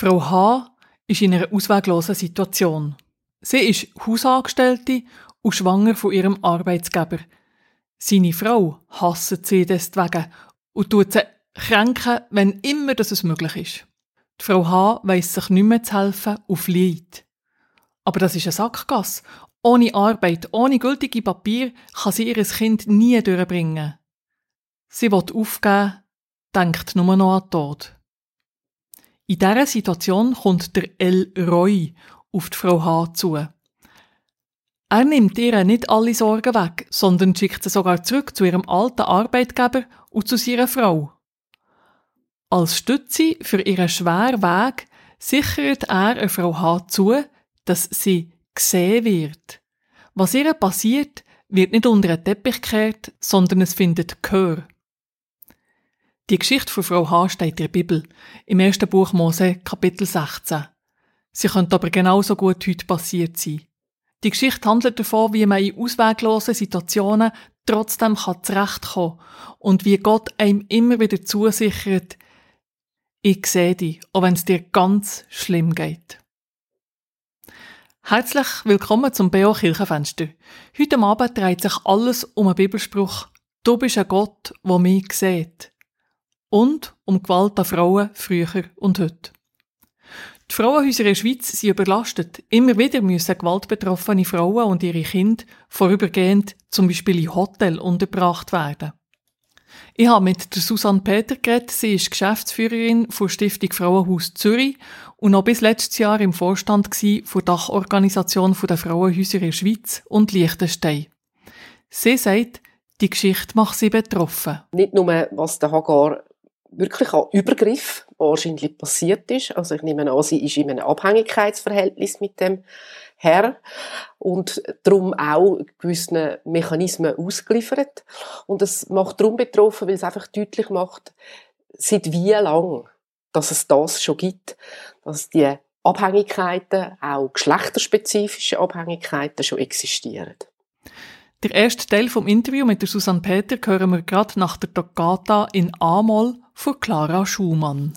Frau H. ist in einer ausweglosen Situation. Sie ist Hausangestellte und schwanger von ihrem Arbeitsgeber. Seine Frau hasst sie deswegen und tut sie kränken, wenn immer das es möglich ist. Die Frau H. weiss sich nicht mehr zu helfen und flieht. Aber das ist eine Sackgasse. Ohne Arbeit, ohne gültige Papier kann sie ihr Kind nie durchbringen. Sie will aufgeben, denkt nur noch an den Tod. In dieser Situation kommt der El Roy auf die Frau H. zu. Er nimmt ihr nicht alle Sorgen weg, sondern schickt sie sogar zurück zu ihrem alten Arbeitgeber und zu ihrer Frau. Als Stütze für ihren schweren Weg sichert er Frau H. zu, dass sie gesehen wird. Was ihr passiert, wird nicht unter den Teppich gekehrt, sondern es findet Gehör. Die Geschichte von Frau H. steht in der Bibel, im ersten Buch Mose, Kapitel 16. Sie könnte aber genauso gut heute passiert sein. Die Geschichte handelt davon, wie man in ausweglosen Situationen trotzdem zurechtkommen kann und wie Gott einem immer wieder zusichert, ich sehe dich, auch wenn es dir ganz schlimm geht. Herzlich willkommen zum BO Kirchenfenster. Heute Abend dreht sich alles um einen Bibelspruch. Du bist ein Gott, der mich sieht und um Gewalt an Frauen früher und heute. Die Frauenhäuser in der Schweiz sind überlastet. Immer wieder müssen gewaltbetroffene Frauen und ihre Kinder vorübergehend zum Beispiel in Hotel untergebracht werden. Ich habe mit der Susanne Peter geredet. Sie ist Geschäftsführerin von Stiftung Frauenhaus Zürich und noch bis letztes Jahr im Vorstand der Dachorganisation der Frauenhäuser in der Schweiz und Liechtenstein. Sie sagt, die Geschichte macht sie betroffen. Nicht nur, was der Hagar wirklich an Übergriff wahrscheinlich passiert ist. Also ich nehme an, sie ist in einem Abhängigkeitsverhältnis mit dem Herr und darum auch gewissen Mechanismen ausgeliefert. Und es macht darum betroffen, weil es einfach deutlich macht, seit wie lang, dass es das schon gibt, dass die Abhängigkeiten, auch geschlechterspezifische Abhängigkeiten schon existieren. Der erste Teil vom Interview mit der Susanne Peter hören wir gerade nach der Toccata in A-Moll forklarer Schumann.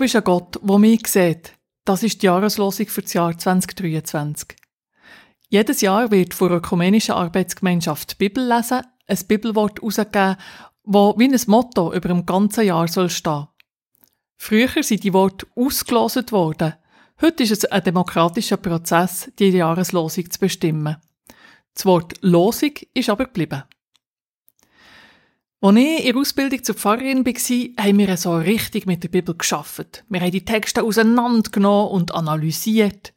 Bist ein Gott, der mich sieht. Das ist die Jahreslosung für das Jahr 2023. Jedes Jahr wird von der ökumenischen Arbeitsgemeinschaft Bibel lesen ein Bibelwort herausgegeben, das wie ein Motto über dem ganzen Jahr soll stehen. Früher sind die Worte ausgelost worden. Heute ist es ein demokratischer Prozess, die Jahreslosung zu bestimmen. Das Wort Losung ist aber geblieben. Als ich in der Ausbildung zur Pfarrerin war, haben wir so richtig mit der Bibel geschafft. Wir haben die Texte auseinandergenommen und analysiert.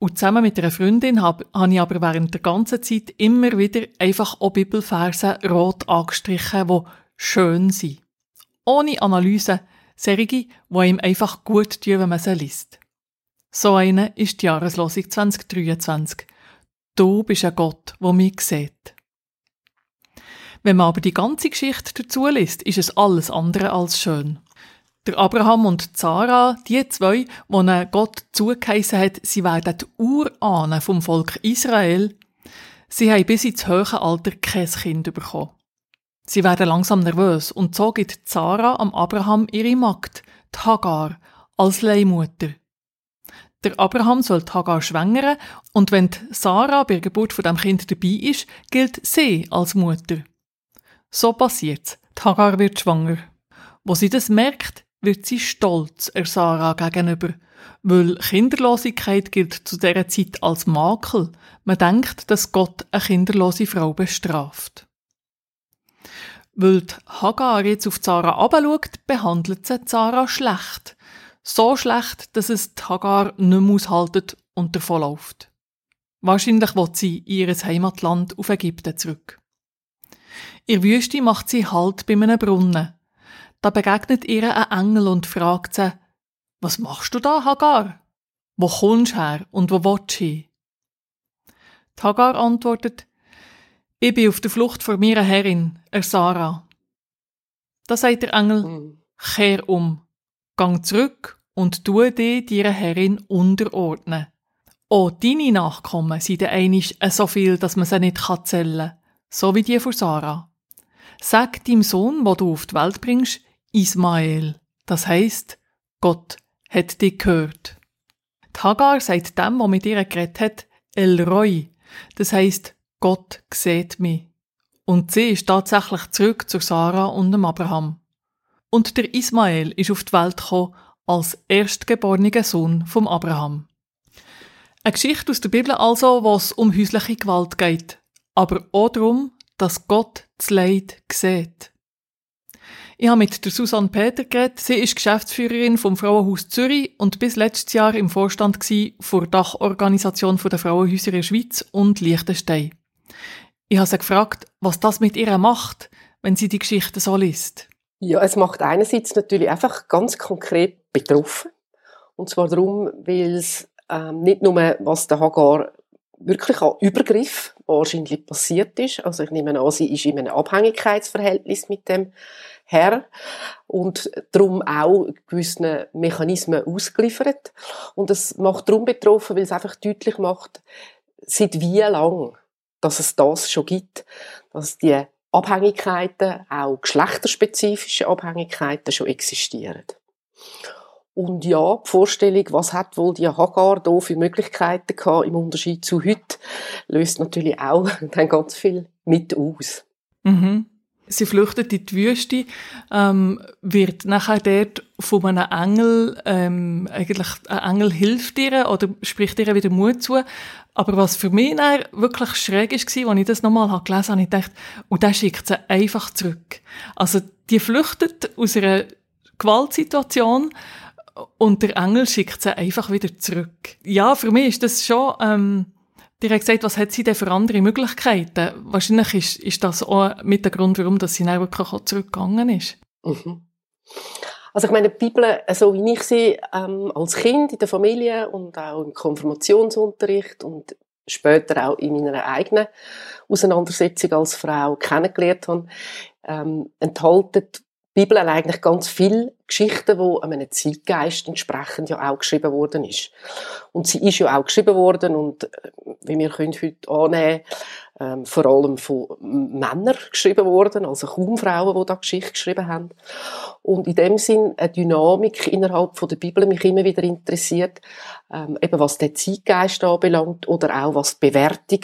Und zusammen mit einer Freundin habe, habe ich aber während der ganzen Zeit immer wieder einfach auch Bibelverse rot angestrichen, die schön sein. Ohne Analyse, Serigi, die ihm einfach gut tun, wenn man sie liest. So eine ist die Jahreslosung 2023. Du bist ein Gott, wo mich sieht. Wenn man aber die ganze Geschichte dazu liest, ist es alles andere als schön. Der Abraham und Zara, die zwei, wo Gott zugeheissen hat, sie werden die Urahnen vom Volk Israel, sie haben bis ins hohe Alter kein Kind bekommen. Sie werden langsam nervös und so gibt Zara am Abraham ihre Magd, die Hagar, als Leihmutter. Der Abraham soll Hagar schwängern und wenn Sarah bei der Geburt von dem Kind dabei ist, gilt sie als Mutter. So passiert's. Hagar wird schwanger. Wo sie das merkt, wird sie stolz er Sarah gegenüber, weil Kinderlosigkeit gilt zu dieser Zeit als Makel. Man denkt, dass Gott eine kinderlose Frau bestraft. Weil Hagar jetzt auf Zara abschaut, behandelt sie Zara schlecht. So schlecht, dass es Hagar nicht mehr aushaltet und davonläuft. Wahrscheinlich will sie in ihr Heimatland auf Ägypten zurück. In Wüste macht sie Halt bei einem Brunnen. Da begegnet ihr ein Engel und fragt sie, was machst du da, Hagar? Wo kommst du her und wo willst du hin? Die Hagar antwortet, ich bin auf der Flucht vor meiner Herrin, er Sarah. Da sagt der Engel, mhm. kehr um, gang zurück und tu dich deiner Herrin unterordnen. Auch deine Nachkommen sind einig so viel, dass man sie nicht zählen kann, so wie die von Sarah. Sag deinem Sohn, wo du auf die Welt bringst, Ismael. Das heißt, Gott hat dich gehört. Die Hagar sagt dem, der mit ihr geredet hat, El Roy. Das heißt, Gott sieht mich. Und sie ist tatsächlich zurück zu Sarah und dem Abraham. Und der Ismael ist auf die Welt gekommen als erstgeborener Sohn vom Abraham. Eine Geschichte aus der Bibel also, wo es um häusliche Gewalt geht, aber auch darum, dass Gott das Leid sieht. Ich habe mit der Susanne Peter geredet. Sie ist Geschäftsführerin vom Frauenhaus Zürich und bis letztes Jahr im Vorstand der Dachorganisation der Frauenhäuser in der Schweiz und Liechtenstein. Ich habe sie gefragt, was das mit ihr macht, wenn sie die Geschichte so liest. Ja, es macht einerseits natürlich einfach ganz konkret betroffen. Und zwar darum, weil es ähm, nicht nur, was der Hagar wirklich an Übergriff wahrscheinlich passiert ist. Also ich nehme an, sie ist in einem Abhängigkeitsverhältnis mit dem Herr und darum auch gewissen Mechanismen ausgeliefert. Und es macht darum betroffen, weil es einfach deutlich macht, seit wie lang, dass es das schon gibt, dass die Abhängigkeiten, auch geschlechterspezifische Abhängigkeiten schon existieren. Und ja, die Vorstellung, was hat wohl die Hagar da für Möglichkeiten gehabt, im Unterschied zu heute, löst natürlich auch dann ganz viel mit aus. Mhm. Sie flüchtet in die Wüste, ähm, wird nachher dort von einem Engel, ähm, eigentlich ein Engel hilft ihr oder spricht ihr wieder Mut zu. Aber was für mich dann wirklich schräg ist, als ich das nochmal gelesen habe, habe ich gedacht, und der schickt sie einfach zurück. Also, die flüchtet aus einer Gewaltsituation, und der Engel schickt sie einfach wieder zurück. Ja, für mich ist das schon, ähm, die hat gesagt, was hat sie denn für andere Möglichkeiten? Wahrscheinlich ist, ist das auch mit der Grund, warum dass sie dann wirklich auch zurückgegangen ist. Mhm. Also ich meine, die Bibel, so wie ich sie ähm, als Kind in der Familie und auch im Konfirmationsunterricht und später auch in meiner eigenen Auseinandersetzung als Frau kennengelernt habe, ähm, enthalten Bibel hat eigentlich ganz viele Geschichten, die einem Zeitgeist entsprechend ja auch geschrieben worden ist. Und sie ist ja auch geschrieben worden und äh, wie wir können heute annehmen, ähm, vor allem von Männern geschrieben worden, also kaum Frauen, die da Geschichte geschrieben haben. Und in dem Sinn eine Dynamik innerhalb von der Bibel mich immer wieder interessiert, ähm, eben was den Zeitgeist anbelangt oder auch was die Bewertung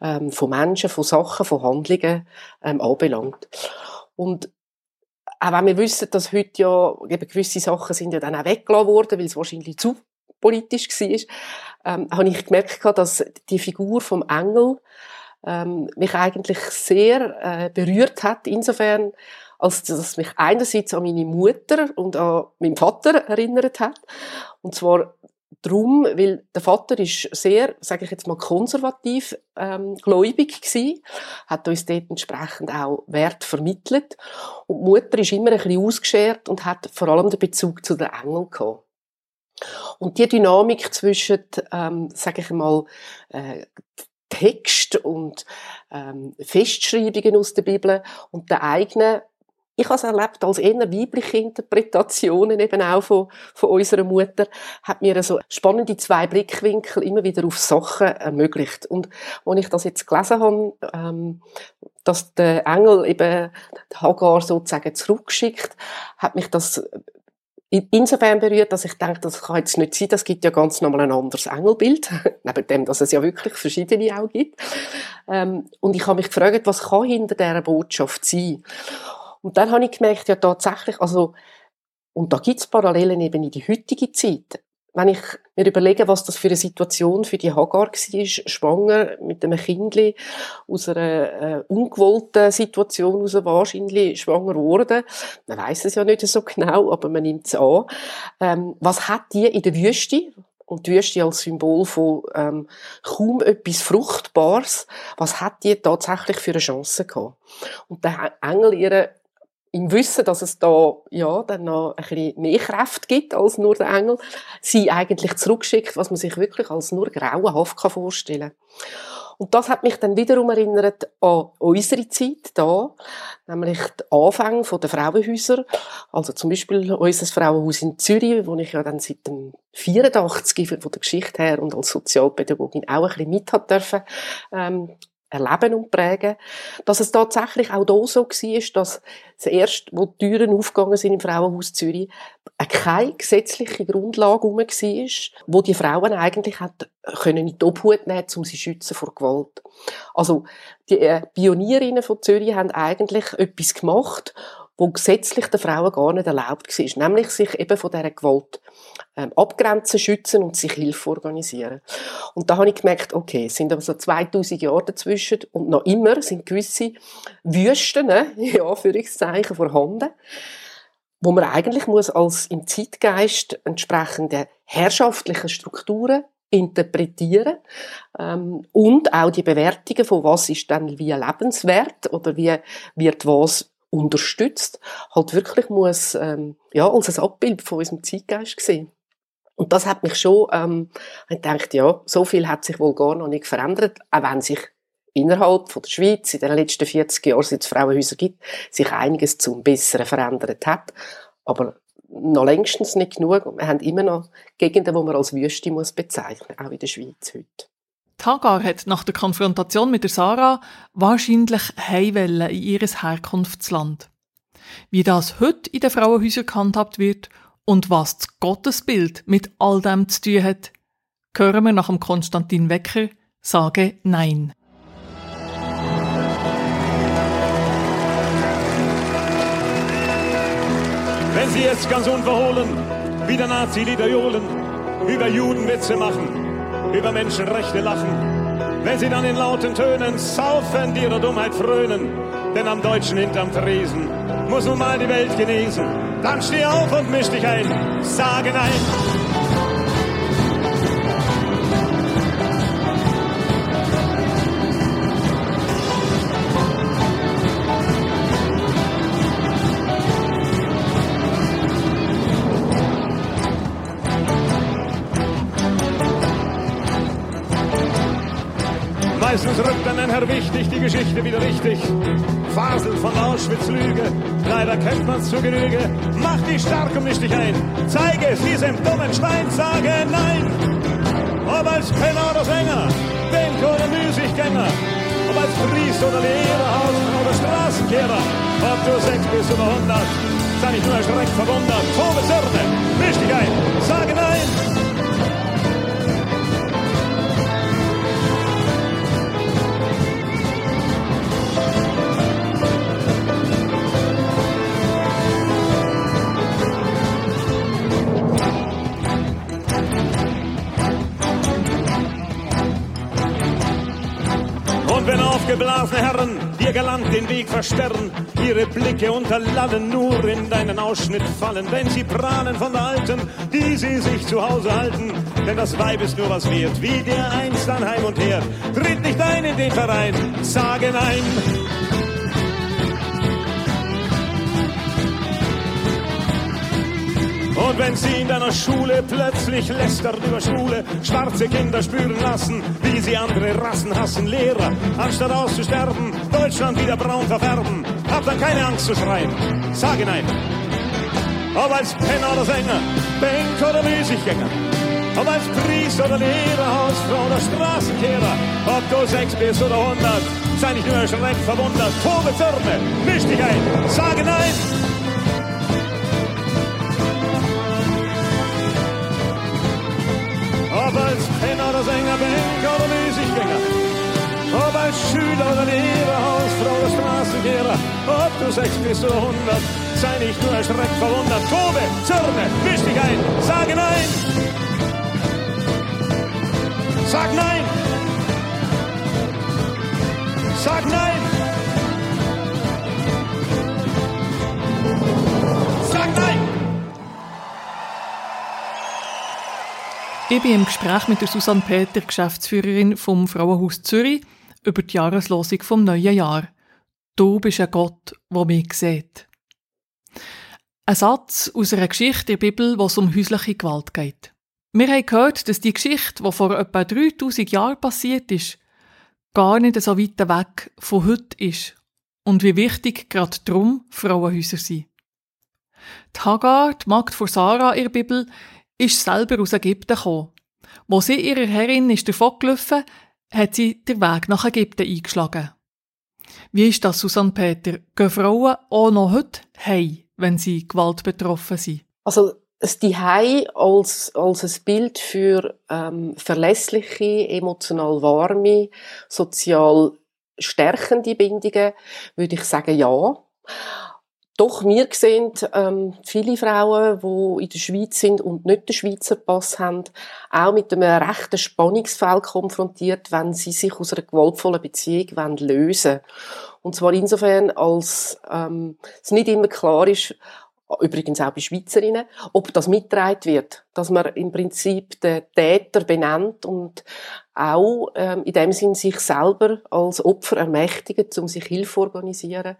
ähm, von Menschen, von Sachen, von Handlungen ähm, anbelangt. Und auch wenn wir wissen, dass heute ja eben gewisse Sachen sind ja dann auch weggelassen worden, weil es wahrscheinlich zu politisch war, ähm, habe ich gemerkt, dass die Figur vom Engel ähm, mich eigentlich sehr äh, berührt hat, insofern, als dass mich einerseits an meine Mutter und an meinen Vater erinnert hat. Und zwar darum, weil der Vater ist sehr, sage ich jetzt mal, konservativ ähm, gläubig gewesen, hat uns dort entsprechend auch Wert vermittelt. Und die Mutter ist immer ein bisschen ausgeschert und hat vor allem den Bezug zu den Engeln gehabt. Und die Dynamik zwischen, ähm, sage ich mal, äh, Text und ähm, Festschreibungen aus der Bibel und der eigenen ich habe es erlebt als eher weibliche Interpretationen eben auch von, von unserer Mutter, hat mir so spannende zwei Blickwinkel immer wieder auf Sachen ermöglicht. Und als ich das jetzt gelesen habe, ähm, dass der Engel eben Hagar sozusagen zurückschickt, hat mich das insofern berührt, dass ich denke, das kann jetzt nicht sein, das gibt ja ganz normal ein anderes Engelbild, neben dem, dass es ja wirklich verschiedene auch gibt. Ähm, und ich habe mich gefragt, was kann hinter dieser Botschaft sein? Und dann habe ich gemerkt, ja tatsächlich, also, und da gibt es Parallelen eben in die heutige Zeit. Wenn ich mir überlege, was das für eine Situation für die Hagar war, schwanger mit einem Kindli aus einer äh, ungewollten Situation aus wahrscheinlich schwanger wurde. Man weiß es ja nicht so genau, aber man nimmt es an. Ähm, was hat die in der Wüste, und die Wüste als Symbol von ähm, kaum etwas Fruchtbares, was hat die tatsächlich für eine Chance gehabt? Und der Engel ihre im Wissen, dass es da ja dann noch ein bisschen mehr Kraft gibt als nur der Engel, sie eigentlich zurückschickt, was man sich wirklich als nur grauenhaft vorstellen kann. Und das hat mich dann wiederum erinnert an unsere Zeit da, nämlich die Anfänge der Frauenhäuser. Also zum Beispiel unser Frauenhaus in Zürich, wo ich ja dann seit dem 84 von der Geschichte her und als Sozialpädagogin auch ein bisschen mit hat dürfen, ähm, erleben und prägen, dass es tatsächlich auch da so war, dass zuerst, wo die Türen aufgegangen sind im Frauenhaus Zürich, keine gesetzliche Grundlage herum war, wo die Frauen eigentlich hat können in die Obhut nehmen, um sie schützen vor Gewalt. Also, die äh, Pionierinnen von Zürich haben eigentlich etwas gemacht, wo gesetzlich den Frauen gar nicht erlaubt war. Nämlich sich eben von dieser Gewalt ähm, abgrenzen, schützen und sich Hilfe organisieren. Und da habe ich gemerkt, okay, es sind aber so 2000 Jahre dazwischen und noch immer sind gewisse Wüsten, ne, in Anführungszeichen, vorhanden, wo man eigentlich muss als im Zeitgeist entsprechende herrschaftliche Strukturen interpretieren ähm, und auch die Bewertungen von was ist dann wie lebenswert oder wie wird was unterstützt, halt wirklich muss, ähm, ja, als ein Abbild von unserem Zeitgeist sehen. Und das hat mich schon, ähm, ich gedacht, ja, so viel hat sich wohl gar noch nicht verändert, auch wenn sich innerhalb von der Schweiz in den letzten 40 Jahren, seit es Frauenhäuser gibt, sich einiges zum Besseren verändert hat. Aber noch längstens nicht genug. Wir haben immer noch Gegenden, die man als Wüste muss bezeichnen, auch in der Schweiz heute. Hagar hat nach der Konfrontation mit der Sarah wahrscheinlich Heimwelle in ihres Herkunftsland. Wie das heute in den Frauenhäusern gehandhabt wird und was das Gottesbild mit all dem zu tun hat, hören wir nach dem Konstantin Wecker sage Nein. Wenn Sie jetzt ganz unverhohlen wieder Nazi-Lieder johlen, über Judenwitze machen, über Menschenrechte lachen. Wenn sie dann in lauten Tönen saufend ihrer Dummheit frönen, denn am Deutschen hinterm Tresen muss nun mal die Welt genesen. Dann steh auf und misch dich ein, sage nein. Wichtig die Geschichte wieder richtig. Fasel von Auschwitz Lüge, leider kennt man's zu Genüge. Mach dich stark und misch dich ein. Zeige es diesem dummen Schwein, sage nein. Ob als Penner oder Sänger, Denker oder Müßiggänger, ob als Priester oder Lehrer, Hausmann oder Straßenkehrer, ob du sechs bist oder hundert, sei nicht nur erschreckt verwundert. Tome Sirne, misch dich ein, sage aufgeblasene Herren ihr galant den Weg versperren, ihre Blicke unterlallen, nur in deinen Ausschnitt fallen, denn sie prahlen von der Alten, die sie sich zu Hause halten, denn das Weib ist nur was wert, wie der einst an Heim und Her. Tritt nicht ein in den Verein, sage nein. Und wenn sie in deiner Schule plötzlich lästern über Schule, schwarze Kinder spüren lassen, wie sie andere Rassen hassen, Lehrer, anstatt auszusterben, Deutschland wieder braun verfärben, hab dann keine Angst zu schreien, sage nein. Ob als Penner oder Sänger, Bank oder Müßiggänger, ob als Priester oder Lehrer, Hausfrau oder Straßenkehrer, ob du sechs bist oder hundert, sei nicht nur erschreckt verwundert, tobe Zürne, misch dich ein, sage nein. Als Penner oder Sänger, Banker oder Müßiggänger. Ob als Schüler oder Lehrer, Hausfrau oder Straßenkehrer. Ob du sechs bist oder hundert, sei nicht nur erschreckt verwundert. Tobe, zürne, misch dich ein, sage nein. Sag nein. Sag nein. Ich bin im Gespräch mit der Susanne Peter, Geschäftsführerin vom Frauenhaus Zürich, über die Jahreslosung vom neuen Jahr. Du bist ein Gott, der mich sieht. Ein Satz aus einer Geschichte der Bibel, wo um häusliche Gewalt geht. Wir haben gehört, dass die Geschichte, die vor etwa 3000 Jahren passiert ist, gar nicht so weit weg von heute ist und wie wichtig gerade drum Frauenhäuser sind. Die Hagar, die Magd von Sarah in der Bibel, ist selber aus Ägypten gekommen. Wo sie ihrer Herrin ist davongelaufen, hat sie den Weg nach Ägypten eingeschlagen. Wie ist das, Susanne Peter? Gehen Frauen auch noch heute heim, wenn sie Gewalt betroffen sind? Also das Dihei als, als ein Bild für ähm, verlässliche, emotional warme, sozial stärkende Bindungen, würde ich sagen, ja. Doch, wir sehen ähm, viele Frauen, die in der Schweiz sind und nicht den Schweizer Pass haben, auch mit einem rechten Spannungsfeld konfrontiert, wenn sie sich aus einer gewaltvollen Beziehung lösen wollen. Und zwar insofern, als ähm, es nicht immer klar ist, übrigens auch bei Schweizerinnen, ob das mitgetragen wird, dass man im Prinzip den Täter benennt und auch ähm, in dem Sinn sich selber als Opfer ermächtigt, um sich Hilfe zu organisieren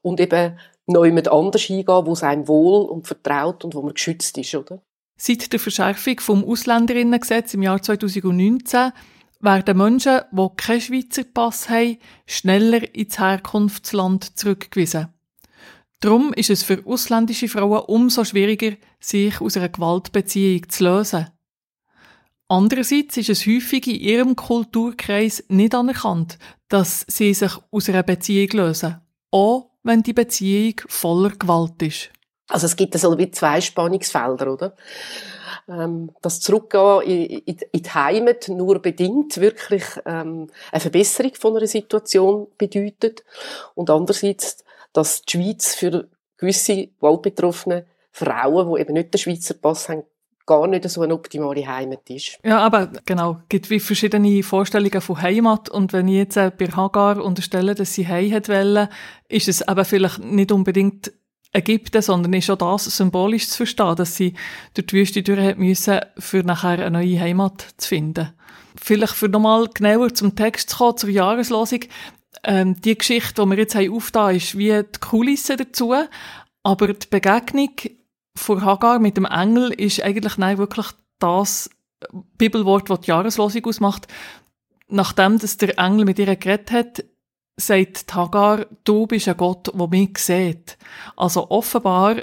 und eben neu mit anders hingehen, wo es einem wohl und vertraut und wo man geschützt ist, oder? Seit der Verschärfung vom Ausländerinnengesetz im Jahr 2019 werden Menschen, die keinen Schweizer Pass haben, schneller ins Herkunftsland zurückgewiesen. Darum ist es für ausländische Frauen umso schwieriger, sich aus einer Gewaltbeziehung zu lösen. Andererseits ist es häufig in ihrem Kulturkreis nicht anerkannt, dass sie sich aus einer Beziehung lösen, auch wenn die Beziehung voller Gewalt ist. Also es gibt so wie zwei Spannungsfelder, oder? Ähm, das Zurückgehen in, die Heimat nur bedingt wirklich ähm, eine Verbesserung von einer Situation bedeutet und andererseits dass die Schweiz für gewisse gewaltbetroffene Frauen, die eben nicht den Schweizer Pass haben, gar nicht so eine optimale Heimat ist. Ja, aber genau, es gibt wie verschiedene Vorstellungen von Heimat und wenn ich jetzt äh, bei Hagar unterstelle, dass sie Heim hat wollen, ist es aber vielleicht nicht unbedingt Ägypten, sondern ist auch das symbolisch zu verstehen, dass sie durch die Wüste durch müssen, für nachher eine neue Heimat zu finden. Vielleicht für nochmal genauer zum Text zu kommen, zur Jahreslosung ähm, die Geschichte, die wir jetzt haben aufgetan, ist wie die Kulisse dazu. Aber die Begegnung von Hagar mit dem Engel ist eigentlich nein, wirklich das Bibelwort, das die Jahreslosung ausmacht. Nachdem dass der Engel mit ihr geredet hat, sagt Hagar, du bist ein Gott, der mich sieht. Also offenbar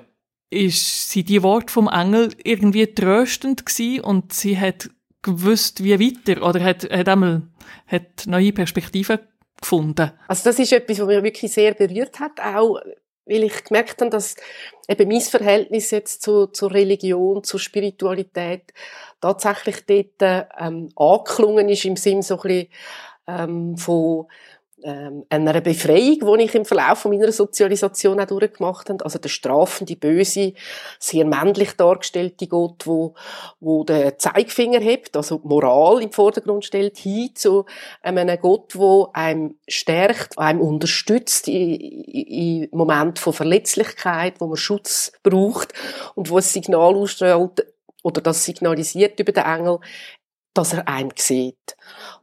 ist sie die Wort vom Engel irgendwie tröstend gewesen und sie hat gewusst, wie weiter, oder hat, hat einmal, hat neue Perspektiven gefunden? Also das ist etwas, was mich wirklich sehr berührt hat, auch weil ich gemerkt habe, dass eben mein Verhältnis jetzt zu, zur Religion, zur Spiritualität tatsächlich dort ähm, angeklungen ist im Sinn so ein bisschen ähm, von ähm, einer Befreiung, die ich im Verlauf meiner Sozialisation auch durchgemacht habe. Also der strafende, böse, sehr männlich dargestellte Gott, wo, wo den Zeigefinger hebt, also Moral im Vordergrund stellt, hin zu einem Gott, wo einem stärkt, einem unterstützt in, in Momenten von Verletzlichkeit, wo man Schutz braucht und wo ein Signal ausstrahlt, oder das signalisiert über den Engel, dass er einem sieht.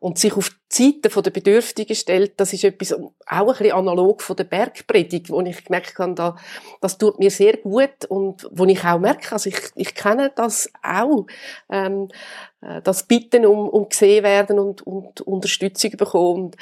Und sich auf die Seite der Bedürftigen stellt, das ist etwas auch ein bisschen analog von der Bergpredigt, wo ich gemerkt habe, da, das tut mir sehr gut und wo ich auch merke, also ich, ich kenne das auch, ähm, äh, das Bitten um, um gesehen werden und, und Unterstützung bekommen und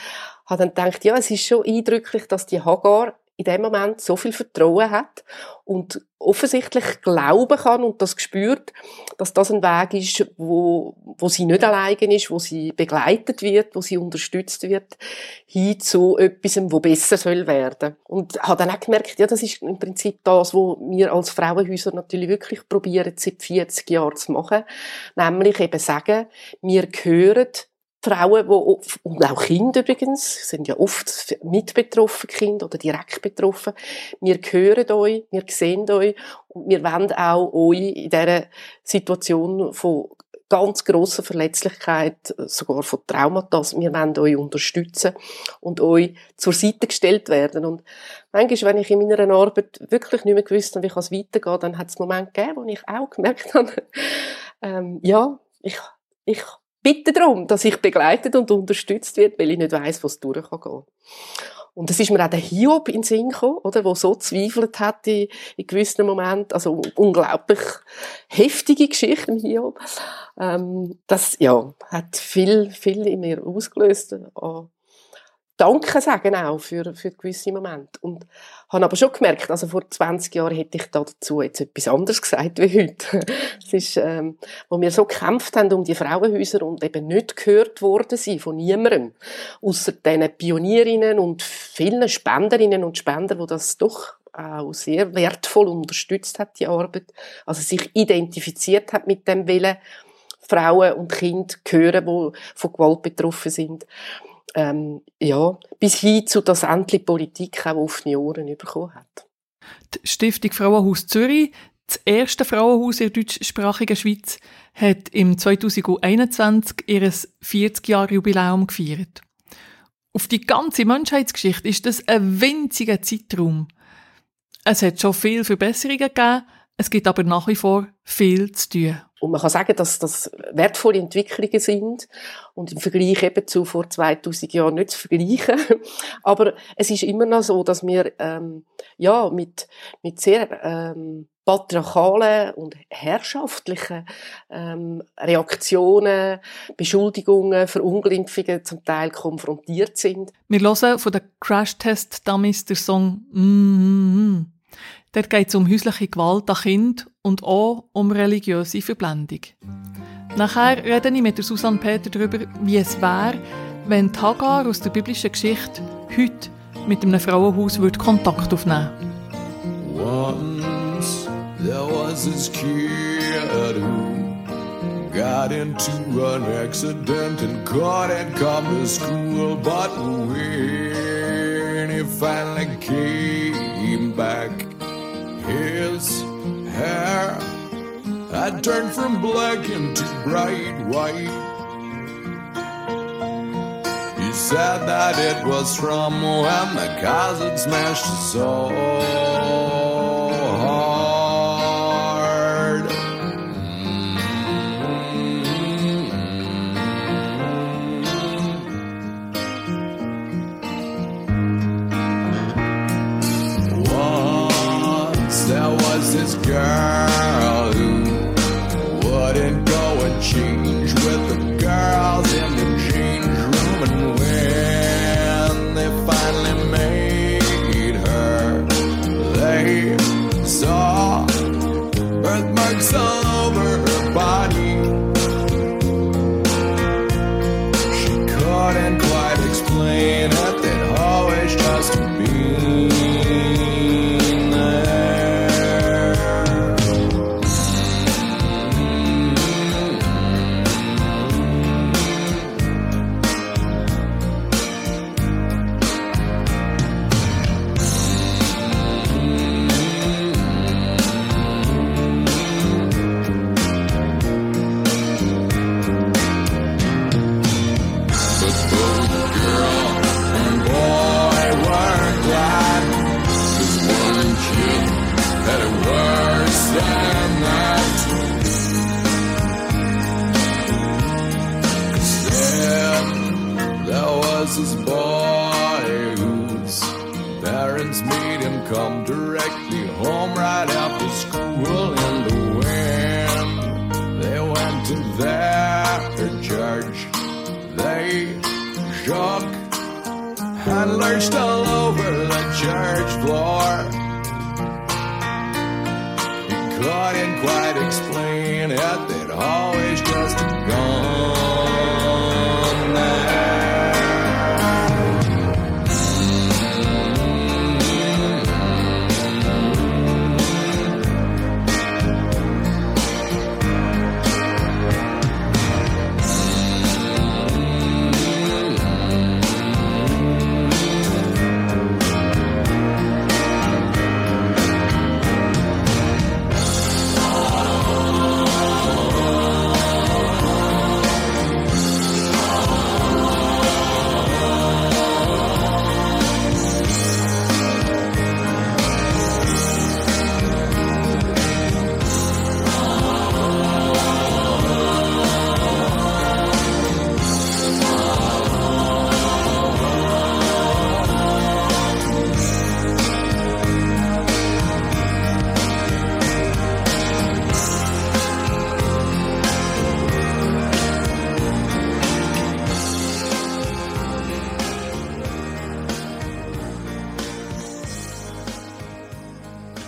habe dann gedacht, ja, es ist schon eindrücklich, dass die Hagar in dem Moment so viel Vertrauen hat und offensichtlich glauben kann und das spürt, dass das ein Weg ist, wo, wo sie nicht allein ist, wo sie begleitet wird, wo sie unterstützt wird, hin zu etwas, wo besser soll werden. Und habe dann auch gemerkt, ja, das ist im Prinzip das, was wir als Frauenhäuser natürlich wirklich probieren, seit 40 Jahren zu machen. Nämlich eben sagen, wir gehören Frauen, die, und auch Kinder übrigens, sind ja oft mit betroffen, Kinder oder direkt betroffen. Wir hören euch, wir sehen euch und wir wollen auch euch in dieser Situation von ganz grosser Verletzlichkeit, sogar von Traumata, wir wollen euch unterstützen und euch zur Seite gestellt werden. Und manchmal, wenn ich in meiner Arbeit wirklich nicht mehr gewusst habe, wie es weitergeht, dann hat es Momente gegeben, wo ich auch gemerkt habe, ähm, ja, ich, ich bitte darum, dass ich begleitet und unterstützt wird, weil ich nicht weiss, was durch kann. Und es ist mir auch der Hiob in den Sinn gekommen, oder, wo so zweifelt hat in, in gewissen Momenten, also unglaublich heftige Geschichten Hiob. Ähm, das, ja, hat viel, viel in mir ausgelöst an Danke sagen auch für, für gewisse Momente. Und habe aber schon gemerkt, also vor 20 Jahren hätte ich da dazu jetzt etwas anderes gesagt wie heute. Es ist, ähm, wo wir so gekämpft haben um die Frauenhäuser und eben nicht gehört worden sind von niemandem, außer diesen Pionierinnen und vielen Spenderinnen und Spender, wo das doch auch sehr wertvoll unterstützt hat, die Arbeit. Also sich identifiziert hat mit dem Willen, Frauen und Kinder hören, die von Gewalt betroffen sind ähm, ja, bis hin zu dass endlich Politik auch offene Ohren bekommen hat. Die Stiftung Frauenhaus Zürich, das erste Frauenhaus in der deutschsprachigen Schweiz, hat im 2021 ihr 40-Jahr-Jubiläum gefeiert. Auf die ganze Menschheitsgeschichte ist das ein winziger Zeitraum. Es hat schon viel Verbesserungen gegeben, es gibt aber nach wie vor viel zu tun. Und man kann sagen, dass das wertvolle Entwicklungen sind und im Vergleich eben zu vor 2000 Jahren nicht zu vergleichen. Aber es ist immer noch so, dass wir ähm, ja mit mit sehr ähm, patriarchalen und herrschaftlichen ähm, Reaktionen, Beschuldigungen, Verunglimpfungen zum Teil konfrontiert sind. Wir hören von der Crash Test Dummies der Song mm -hmm. Dort geht es um häusliche Gewalt an Kind und auch um religiöse Verblendung. Nachher rede ich mit Susanne Peter darüber, wie es wäre, wenn Hagar aus der biblischen Geschichte heute mit einem Frauenhaus Kontakt aufnehmen Once there was this kid who got into an accident and couldn't come to school, but when he finally came back, his hair had turned from black into bright white. He said that it was from when the had smashed his soul.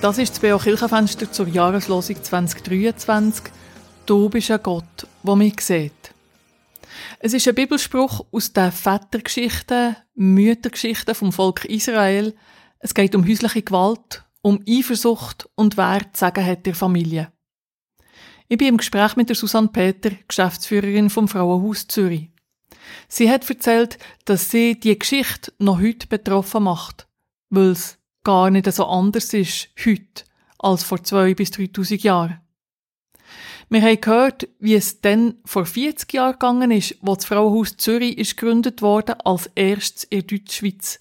Das ist das BO Kirchenfenster zur Jahreslosung 2023. Du bist ein Gott, der mich sieht. Es ist ein Bibelspruch aus den Vätergeschichten, Müttergeschichten vom Volk Israel. Es geht um häusliche Gewalt, um Eifersucht und wer zu sagen hat der Familie. Ich bin im Gespräch mit der Susanne Peter, Geschäftsführerin vom Frauenhaus Zürich. Sie hat erzählt, dass sie die Geschichte noch heute betroffen macht, weil es gar nicht so anders ist heute als vor zwei bis 3000 Jahren. Wir haben gehört, wie es dann vor 40 Jahren gegangen ist, wo das Frauenhaus Zürich ist gegründet wurde als erstes in Deutschschweiz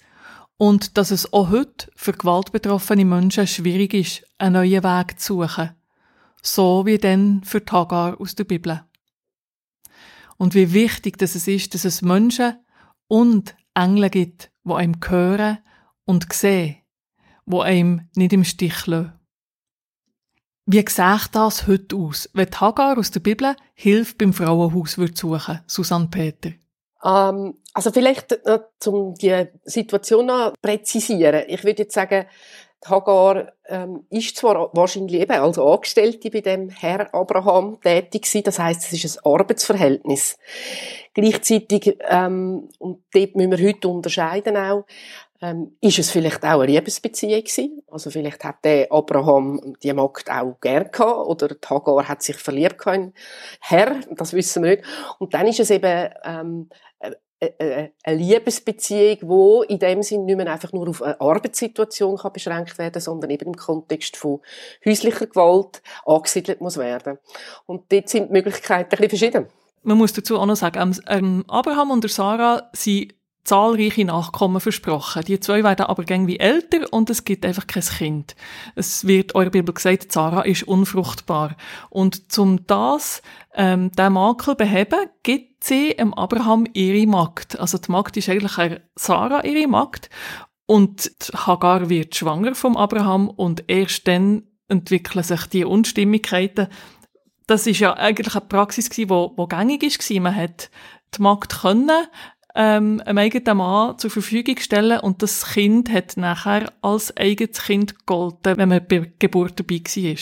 und dass es auch heute für gewaltbetroffene Menschen schwierig ist, einen neuen Weg zu suchen. So wie dann für Hagar aus der Bibel. Und wie wichtig dass es ist, dass es Menschen und Engel gibt, die einem hören und sehen wo einem nicht im Stich lassen. Wie sieht das heute aus, wenn Hagar aus der Bibel Hilfe beim Frauenhaus würde suchen, Susanne Peter? Ähm, also vielleicht noch, um die Situation noch präzisieren. Ich würde jetzt sagen, Hagar ähm, ist zwar wahrscheinlich eben als Angestellte bei dem Herr Abraham tätig gewesen, das heißt, es ist ein Arbeitsverhältnis. Gleichzeitig, ähm, und dort müssen wir heute unterscheiden auch, ähm, ist es vielleicht auch eine Liebesbeziehung gewesen? Also vielleicht hat der Abraham die Magd auch gern gehabt oder die Hagar hat sich verliebt in Herr, das wissen wir nicht. Und dann ist es eben ähm, eine Liebesbeziehung, wo in dem Sinn nicht mehr einfach nur auf eine Arbeitssituation kann beschränkt werden, sondern eben im Kontext von häuslicher Gewalt angesiedelt muss werden. Und dort sind die Möglichkeiten ein bisschen verschieden. Man muss dazu auch noch sagen, ähm, Abraham und Sarah sind zahlreiche Nachkommen versprochen. Die zwei werden aber irgendwie älter und es gibt einfach kein Kind. Es wird eurer Bibel gesagt, Sarah ist unfruchtbar. Und zum das, ähm, den Makel beheben, gibt sie dem Abraham ihre Magd. Also die Magd ist eigentlich Sarah ihre Magd. Und Hagar wird schwanger vom Abraham und erst dann entwickeln sich die Unstimmigkeiten. Das ist ja eigentlich eine Praxis die wo gängig ist Man hat die Magd können ähm, einem eigenen Mann zur Verfügung stellen und das Kind hat nachher als eigenes Kind gegolten, wenn man bei der Geburt dabei war.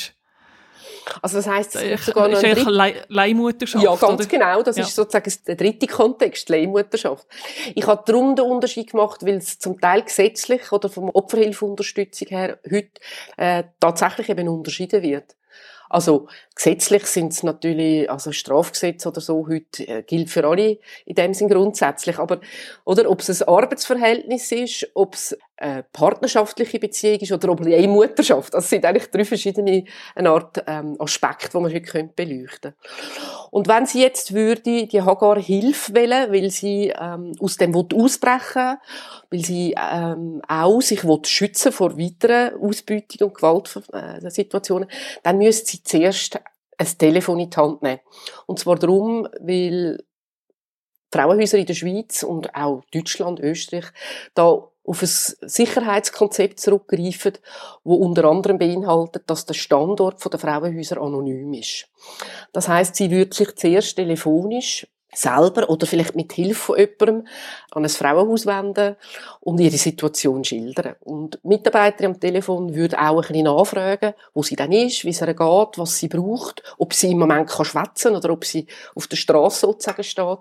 Also das heisst, es ist sogar noch Le Leihmutterschaft. Ja, ganz oder? genau. Das ja. ist sozusagen der dritte Kontext, Leihmutterschaft. Ich habe darum den Unterschied gemacht, weil es zum Teil gesetzlich oder vom Opferhilfeunterstützung her heute äh, tatsächlich eben unterschieden wird. Also gesetzlich sind es natürlich, also Strafgesetz oder so heute äh, gilt für alle in dem Sinn grundsätzlich. Aber oder ob es ein Arbeitsverhältnis ist, ob es eine partnerschaftliche Beziehung ist oder ob eine Mutterschaft. Das sind eigentlich drei verschiedene eine Art ähm, Aspekte, die man heute beleuchten könnte. Und wenn sie jetzt würde die Hagar Hilfe wählen, weil sie ähm, aus dem ausbrechen weil sie ähm, auch sich schützen vor weiteren Ausbeutung und Gewaltsituationen, dann müsste sie zuerst ein Telefon in die Hand nehmen. Und zwar darum, weil Frauenhäuser in der Schweiz und auch Deutschland, Österreich da auf ein Sicherheitskonzept zurückgreifen, wo unter anderem beinhaltet, dass der Standort der Frauenhäuser anonym ist. Das heißt, sie würde sich zuerst telefonisch selber oder vielleicht mit Hilfe von jemandem an ein Frauenhaus wenden und ihre Situation schildern. Und die Mitarbeiterin am Telefon würde auch ein bisschen nachfragen, wo sie dann ist, wie es ihr geht, was sie braucht, ob sie im Moment kann schwätzen oder ob sie auf der Straße sozusagen steht,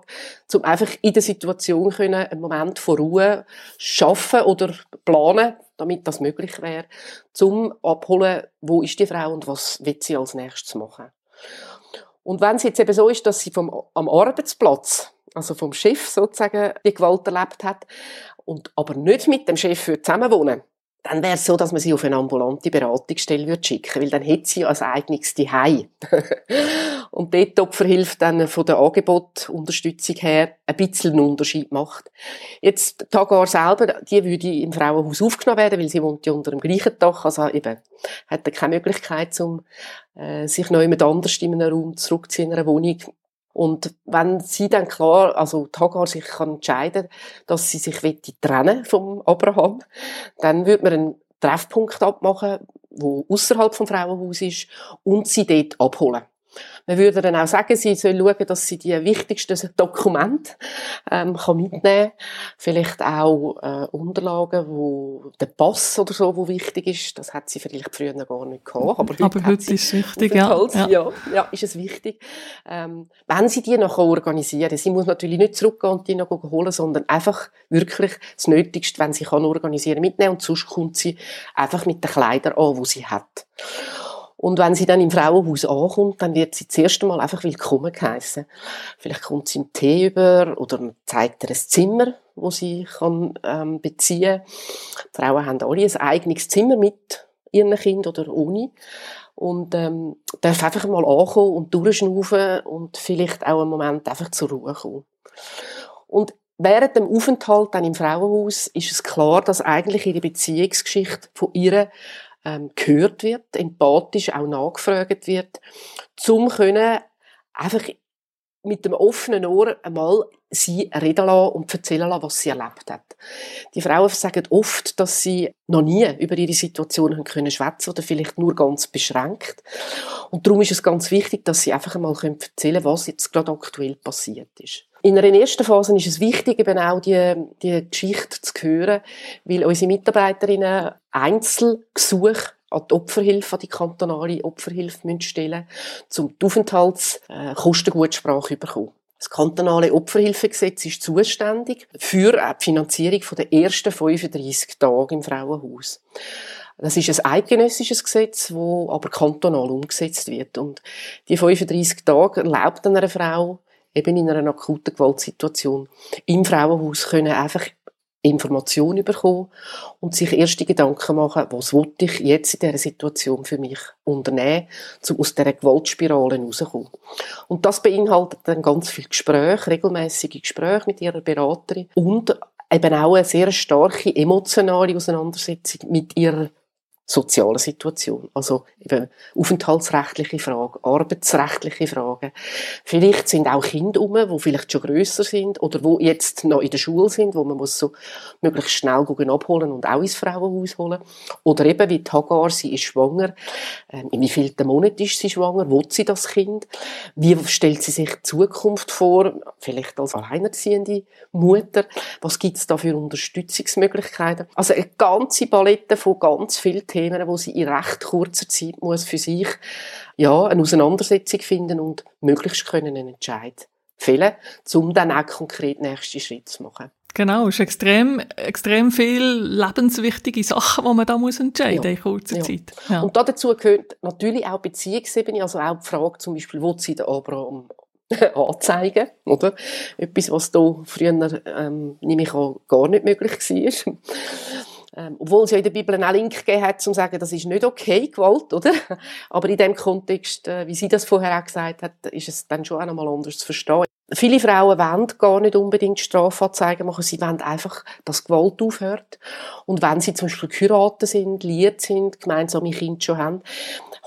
um einfach in der Situation können, einen Moment von Ruhe schaffen oder planen, damit das möglich wäre, zum abholen, wo ist die Frau und was wird sie als nächstes machen. Und wenn es jetzt eben so ist, dass sie vom, am Arbeitsplatz, also vom Chef sozusagen, die Gewalt erlebt hat, und aber nicht mit dem Chef zusammenwohnen dann wäre es so, dass man sie auf eine ambulante Beratungsstelle würde schicken, weil dann hätte sie als eigenes Zuhause. und dort die Opferhilfe dann von der Angebotsunterstützung her ein bisschen einen Unterschied macht. Jetzt, Tagar selber, die würde im Frauenhaus aufgenommen werden, weil sie wohnt ja unter dem gleichen Dach, also eben, hat keine Möglichkeit, um, äh, sich noch jemand anders in einem Raum zurückzuziehen, in einer Wohnung. Und wenn sie dann klar, also Hagar sich kann entscheiden, dass sie sich trennen vom Abraham, dann würde man einen Treffpunkt abmachen, wo außerhalb vom Frauenhaus ist und sie dort abholen. Man würde dann auch sagen, sie soll schauen, dass sie die wichtigsten Dokumente ähm, kann mitnehmen Vielleicht auch äh, Unterlagen, wo der Pass oder so, wo wichtig ist. Das hat sie vielleicht früher noch gar nicht gehabt. Aber heute, aber heute ist es wichtig, ja. ja. ja. Ja, ist es wichtig. Ähm, wenn sie die noch organisieren Sie muss natürlich nicht zurückgehen und die noch holen, sondern einfach wirklich das Nötigste, wenn sie kann organisieren, mitnehmen. Und sonst kommt sie einfach mit den Kleidern an, die sie hat. Und wenn sie dann im Frauenhaus ankommt, dann wird sie das erste Mal einfach willkommen geheissen. Vielleicht kommt sie einen Tee über oder man zeigt ihr ein Zimmer, wo sie kann, ähm, beziehen Die Frauen haben alle ein eigenes Zimmer mit ihren Kind oder ohne. Und ähm, darf einfach mal ankommen und durchschnaufen und vielleicht auch einen Moment einfach zur Ruhe kommen. Und Während dem Aufenthalt dann im Frauenhaus ist es klar, dass eigentlich ihre Beziehungsgeschichte von ihr ähm, gehört wird, empathisch auch nachgefragt wird, zum können einfach mit dem offenen Ohr einmal sie reden lassen und erzählen lassen, was sie erlebt hat. Die Frauen sagen oft, dass sie noch nie über ihre Situation haben können schwätzen oder vielleicht nur ganz beschränkt. Und darum ist es ganz wichtig, dass sie einfach einmal erzählen können, was jetzt gerade aktuell passiert ist. In einer ersten Phase ist es wichtig, eben auch die, die Geschichte zu hören, weil unsere Mitarbeiterinnen Einzelgesuche an die Opferhilfe, an die kantonale Opferhilfe müssen stellen um die Aufenthaltskostengutsprache zu bekommen. Das kantonale Opferhilfegesetz ist zuständig für die Finanzierung der ersten 35 Tage im Frauenhaus. Das ist ein eidgenössisches Gesetz, das aber kantonal umgesetzt wird. Und die 35 Tage erlaubt einer Frau, eben in einer akuten Gewaltsituation im Frauenhaus können einfach Informationen bekommen und sich erste Gedanken machen, was wollte ich jetzt in dieser Situation für mich unternehmen, um aus dieser Gewaltspirale rauszukommen. Und das beinhaltet dann ganz viel Gespräche, regelmäßige Gespräche mit ihrer Beraterin und eben auch eine sehr starke emotionale Auseinandersetzung mit ihrer sozialen Situation. Also eben aufenthaltsrechtliche Fragen, arbeitsrechtliche Fragen. Vielleicht sind auch Kinder um, die vielleicht schon grösser sind oder wo jetzt noch in der Schule sind, wo man muss so möglichst schnell abholen und auch ins Frauenhaus holen. Oder eben wie Hagar, sie ist schwanger. Ähm, in wie vielen Monat ist sie schwanger? Wo sie das Kind? Wie stellt sie sich die Zukunft vor? Vielleicht als alleinerziehende Mutter. Was gibt es da für Unterstützungsmöglichkeiten? Also eine ganze Palette von ganz vielen Themen Themen, wo sie in recht kurzer Zeit muss für sich ja, eine Auseinandersetzung finden und möglichst können einen Entscheid fällen, um dann auch konkret nächste Schritte zu machen. Genau, es ist extrem, extrem viel lebenswichtige Sachen, die man da muss entscheiden ja. in kurzer ja. Zeit. Ja. Und dazu gehört natürlich auch Beziehungsebene, also auch die Frage zum Beispiel, wo sie den Abraham anzeigen, oder? Etwas, was da früher, ähm, nämlich auch gar nicht möglich war. Ähm, obwohl es ja in der Bibel einen Link gegeben hat, um zu sagen, das ist nicht okay, Gewalt, oder? Aber in dem Kontext, äh, wie sie das vorher auch gesagt hat, ist es dann schon auch nochmal anders zu verstehen. Viele Frauen wollen gar nicht unbedingt Strafanzeigen machen, sie wollen einfach, dass Gewalt aufhört. Und wenn sie zum Beispiel geheiratet sind, liiert sind, gemeinsame Kinder schon haben,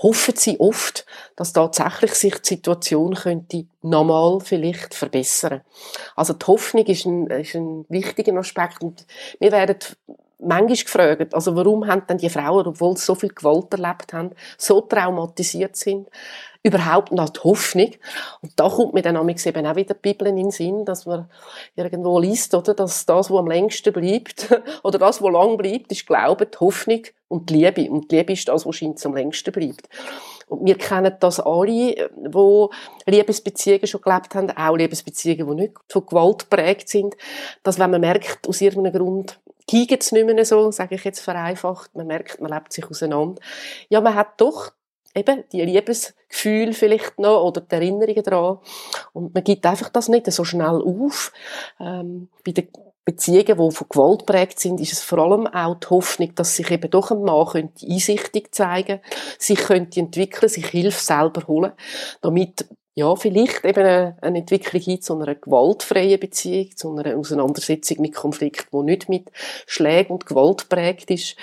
hoffen sie oft, dass tatsächlich sich die Situation könnte nochmal vielleicht verbessern. Also die Hoffnung ist ein, ist ein wichtiger Aspekt und wir werden manchmal gefragt, also warum haben denn die Frauen, obwohl sie so viel Gewalt erlebt haben, so traumatisiert sind, überhaupt noch die Hoffnung. Und da kommt mir dann eben auch wieder die Bibel in den Sinn, dass man irgendwo liest, oder, dass das, was am längsten bleibt, oder das, was lang bleibt, ist Glaube, die Hoffnung und die Liebe. Und die Liebe ist das, was scheint am längsten bleibt. Und wir kennen das alle, wo Liebesbeziehungen schon gelebt haben, auch Liebesbeziehungen, die nicht von Gewalt geprägt sind, dass wenn man merkt, aus irgendeinem Grund, geht es nicht mehr so, sage ich jetzt vereinfacht, man merkt, man lebt sich auseinander. Ja, man hat doch eben die Liebesgefühle vielleicht noch oder die Erinnerungen daran. Und man gibt einfach das nicht so schnell auf. Ähm, bei den Beziehungen, die von Gewalt prägt sind, ist es vor allem auch die Hoffnung, dass sich eben doch ein Mann könnte einsichtig zeigen, sich könnte entwickeln, sich Hilfe selber holen, damit ja, vielleicht eben eine, eine Entwicklung hin zu einer gewaltfreien Beziehung, zu einer Auseinandersetzung mit Konflikten, die nicht mit Schlägen und Gewalt prägt ist.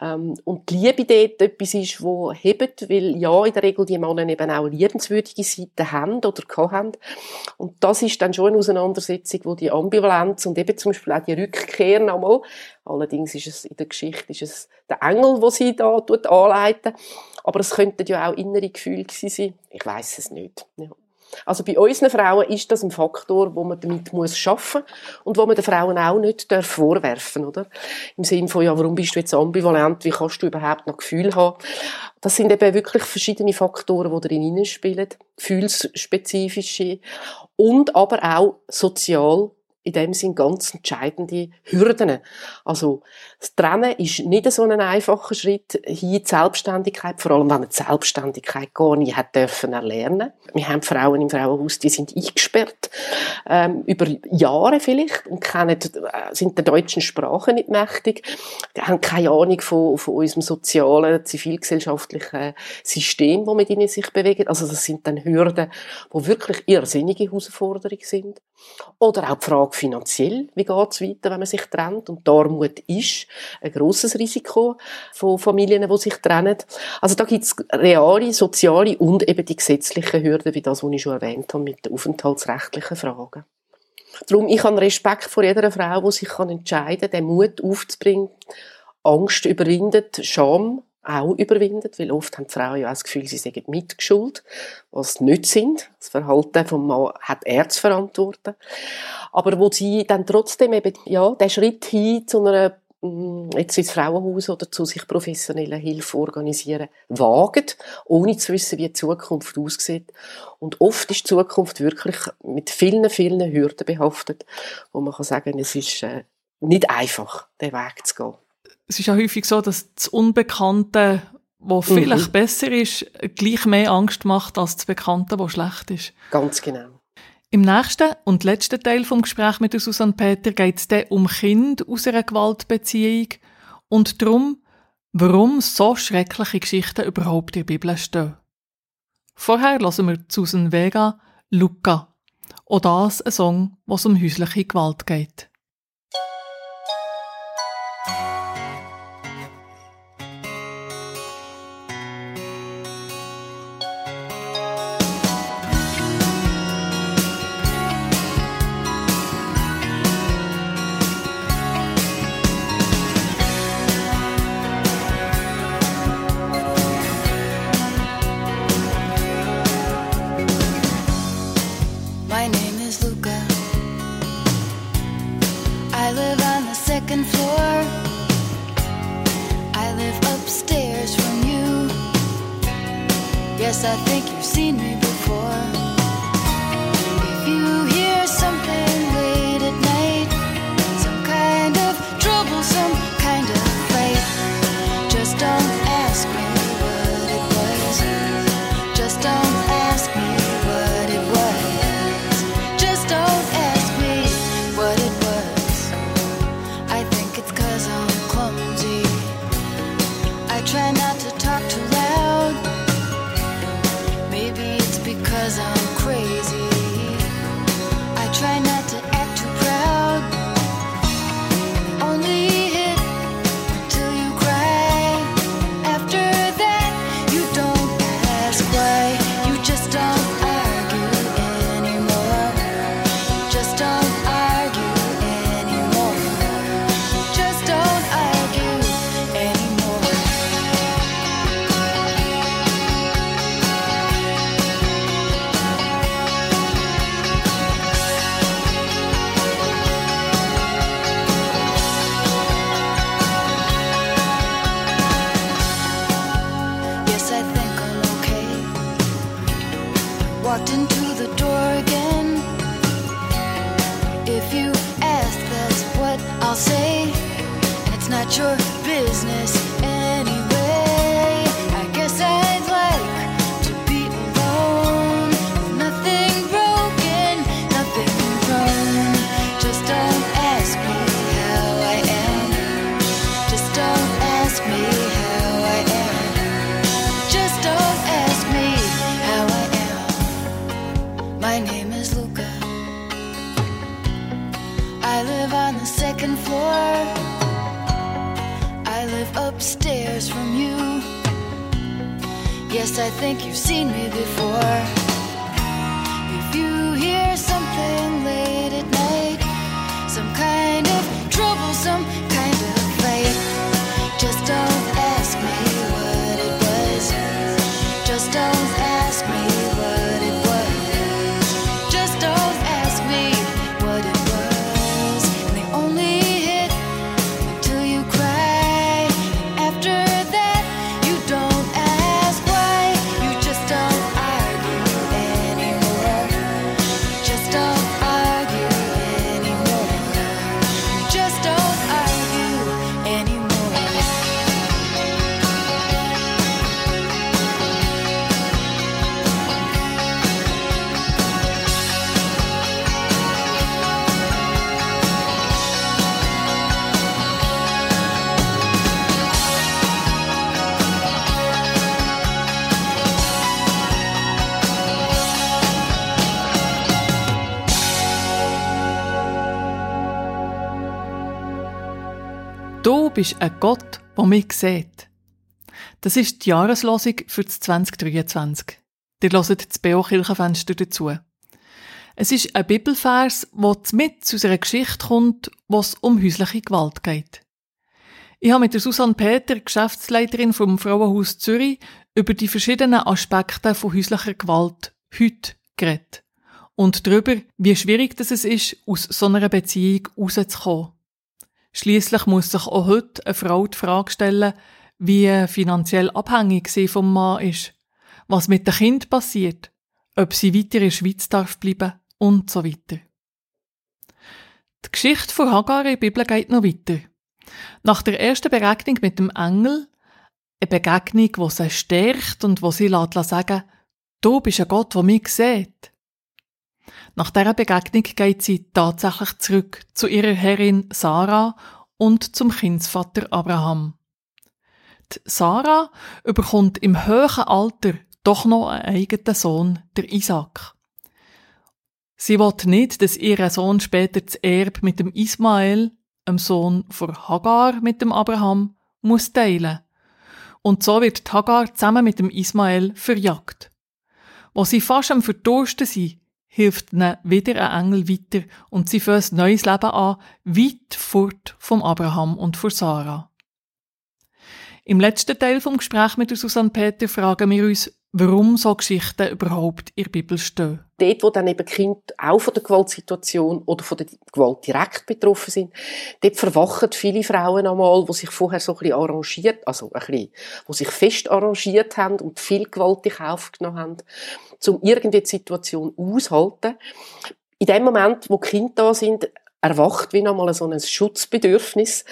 Ähm, und die Liebe dort etwas ist, wo hebt, weil ja, in der Regel die Männer eben auch liebenswürdige Seiten haben oder haben. Und das ist dann schon eine Auseinandersetzung, wo die Ambivalenz und eben zum Beispiel auch die Rückkehr nochmal, allerdings ist es in der Geschichte, ist es der Engel, wo sie da anleiten, aber es könnten ja auch innere Gefühle sein. Ich weiß es nicht. Ja. Also bei unseren Frauen ist das ein Faktor, wo man damit muss schaffen und wo man den Frauen auch nicht darf vorwerfen, oder? Im Sinne von ja, warum bist du jetzt ambivalent? Wie kannst du überhaupt noch Gefühl haben? Das sind eben wirklich verschiedene Faktoren, die darin spielen, gefühlsspezifische und aber auch sozial in dem Sinn ganz entscheidende Hürden. Also, das Trennen ist nicht so ein einfacher Schritt hin zur Selbstständigkeit, vor allem wenn man die Selbstständigkeit gar nicht hat dürfen erlernen. Wir haben Frauen im Frauenhaus, die sind eingesperrt, ähm, über Jahre vielleicht, und kennen, äh, sind der deutschen Sprache nicht mächtig, die haben keine Ahnung von, von unserem sozialen, zivilgesellschaftlichen System, wo mit ihnen sich bewegen. Also, das sind dann Hürden, wo wirklich irrsinnige Herausforderungen sind. Oder auch die Frage finanziell, wie geht es weiter, wenn man sich trennt. Und die Armut ist ein grosses Risiko von Familien, die sich trennen. Also da gibt es reale, soziale und eben die gesetzlichen Hürden, wie das, was ich schon erwähnt habe, mit den aufenthaltsrechtlichen Fragen. Darum, ich habe Respekt vor jeder Frau, die sich entscheiden kann, den Mut aufzubringen, Angst überwindet, Scham auch überwindet, weil oft haben die Frauen ja auch das Gefühl, sie seien mitgeschuld, was nicht sind. Das Verhalten vom Mann hat er zu verantworten. Aber wo sie dann trotzdem eben, ja, den Schritt hin zu einer mm, jetzt ins Frauenhaus oder zu sich professionelle Hilfe organisieren, wagen, ohne zu wissen, wie die Zukunft aussieht. Und oft ist die Zukunft wirklich mit vielen, vielen Hürden behaftet, wo man kann sagen, es ist äh, nicht einfach, den Weg zu gehen es ist ja häufig so, dass das Unbekannte, wo mhm. vielleicht mhm. besser ist, gleich mehr Angst macht als das Bekannte, wo schlecht ist. Ganz genau. Im nächsten und letzten Teil vom Gespräch mit Susanne Peter geht es dann um Kind aus einer Gewaltbeziehung und darum, warum so schreckliche Geschichten überhaupt in der Bibel stehen. Vorher hören wir Susan Vega Luca. Auch das ein Song, was um häusliche Gewalt geht. Bist ein Gott, der mich sieht. Das ist die Jahreslosung für das 2023. Ihr hört das BO Kirchenfenster dazu. Es ist ein Bibelvers, der mit zu einer Geschichte kommt, wo es um häusliche Gewalt geht. Ich habe mit der Susanne Peter, Geschäftsleiterin vom Frauenhaus Zürich, über die verschiedenen Aspekte von häuslicher Gewalt heute geredet. Und darüber, wie schwierig es ist, aus so einer Beziehung rauszukommen. Schließlich muss sich auch heute eine Frau die Frage stellen, wie finanziell abhängig sie vom Mann ist, was mit dem Kind passiert, ob sie weiter in der Schweiz darf bleiben und so weiter. Die Geschichte von Hagar in der Bibel geht noch weiter. Nach der ersten Begegnung mit dem Engel, eine Begegnung, die sie stärkt und wo sie lässt sagen, du bist ein Gott, der mich sieht. Nach dieser Begegnung geht sie tatsächlich zurück zu ihrer Herrin Sarah und zum Kindsvater Abraham. Die Sarah überkommt im hohen Alter doch noch einen eigenen Sohn, der Isaac. Sie will nicht, dass ihr Sohn später das Erbe mit dem Ismael, einem Sohn von Hagar mit dem Abraham, muss teilen. Und so wird Hagar zusammen mit dem Ismael verjagt. Wo sie fast am Verdursten sind, hilft ihnen wieder ein Engel weiter und sie fangen ein neues Leben an, weit fort vom Abraham und von Sarah. Im letzten Teil vom Gespräch mit Susanne Peter fragen wir uns, warum so Geschichten überhaupt in der Bibel stehen. dort, wo dann eben Kinder auch von der Gewaltsituation oder von der Gewalt direkt betroffen sind, dort verwachen viele Frauen einmal, die sich vorher so ein bisschen arrangiert, also ein bisschen, die sich fest arrangiert haben und viel Gewalt in Kauf genommen haben, um irgendwie die Situation auszuhalten. In dem Moment, wo Kinder da sind, erwacht wie nochmal so ein Schutzbedürfnis,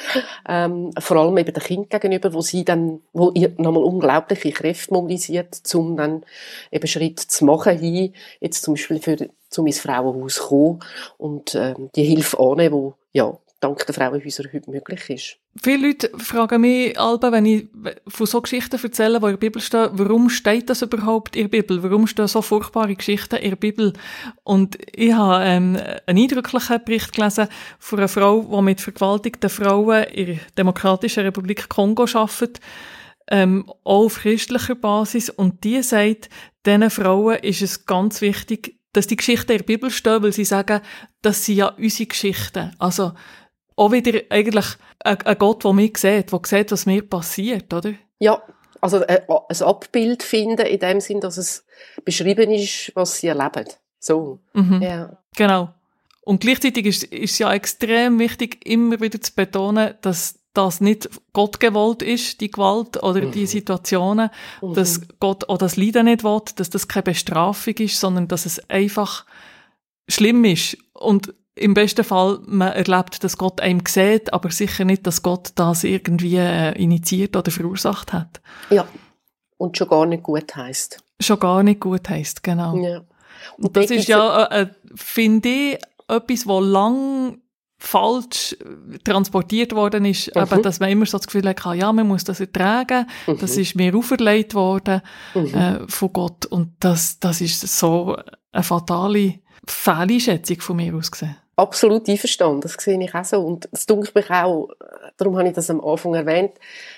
ähm, vor allem eben den Kind gegenüber, wo sie dann, wo ihr nochmal unglaubliche Kräfte mobilisiert, um dann eben Schritt zu machen hin, jetzt zum Beispiel für, zum ins Frauenhaus kommen und ähm, die Hilfe annehmen, wo ja dank der Frauenhäuser heute möglich ist. Viele Leute fragen mich, Alba, wenn ich von so Geschichten erzähle, die in der Bibel stehen, warum steht das überhaupt in der Bibel? Warum stehen so furchtbare Geschichten in der Bibel? Und ich habe ähm, einen eindrücklichen Bericht gelesen von einer Frau, die mit vergewaltigten Frauen in der Demokratischen Republik Kongo arbeitet, ähm, auch auf christlicher Basis. Und die sagt, diesen Frauen ist es ganz wichtig, dass die Geschichten in der Bibel stehen, weil sie sagen, das sind ja unsere Geschichten. Also, auch wieder eigentlich ein, Gott, der mich sieht, der sieht, was mir passiert, oder? Ja, also äh, ein Abbild finden in dem Sinn, dass es beschrieben ist, was sie erleben. So. Mhm. Ja. Genau. Und gleichzeitig ist, ist es ja extrem wichtig, immer wieder zu betonen, dass das nicht Gott gewollt ist, die Gewalt oder die Situationen, dass Gott auch das Leiden nicht will, dass das keine Bestrafung ist, sondern dass es einfach schlimm ist. Und im besten Fall, man erlebt, dass Gott einem sieht, aber sicher nicht, dass Gott das irgendwie äh, initiiert oder verursacht hat. Ja. Und schon gar nicht gut heisst. Schon gar nicht gut heisst, genau. Ja. Und das da ist ja, äh, äh, finde ich, etwas, wo lang falsch äh, transportiert worden ist, Mhm. eben, dass man immer so das Gefühl hat, ja, man muss das ertragen, das Mhm. ist mir auferlegt worden äh, von Gott und das, das ist so eine fatale Fehleinschätzung von mir aus gesehen. Absolut einverstanden, das sehe ich auch so. Und es dunkelt mich auch, darum habe ich das am Anfang erwähnt,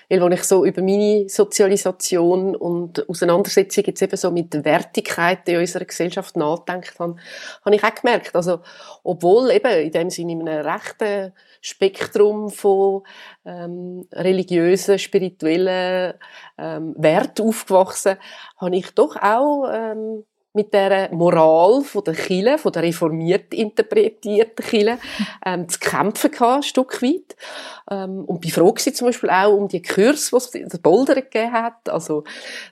weil als ich so über meine Sozialisation und Auseinandersetzung jetzt eben so mit Wertigkeiten in unserer Gesellschaft nachgedacht habe, habe ich auch gemerkt, also, obwohl eben in dem Sinne in einem rechten Spektrum von ähm, religiösen, spirituellen ähm, Werten aufgewachsen, habe ich doch auch ähm, mit der Moral von der Kirche, von der reformiert interpretierten Kirche, ähm, zu kämpfen gehabt, ein Stück weit. Ähm, und bin froh gewesen, zum Beispiel auch um die Kurs, die es der Boulder gegeben hat. Also,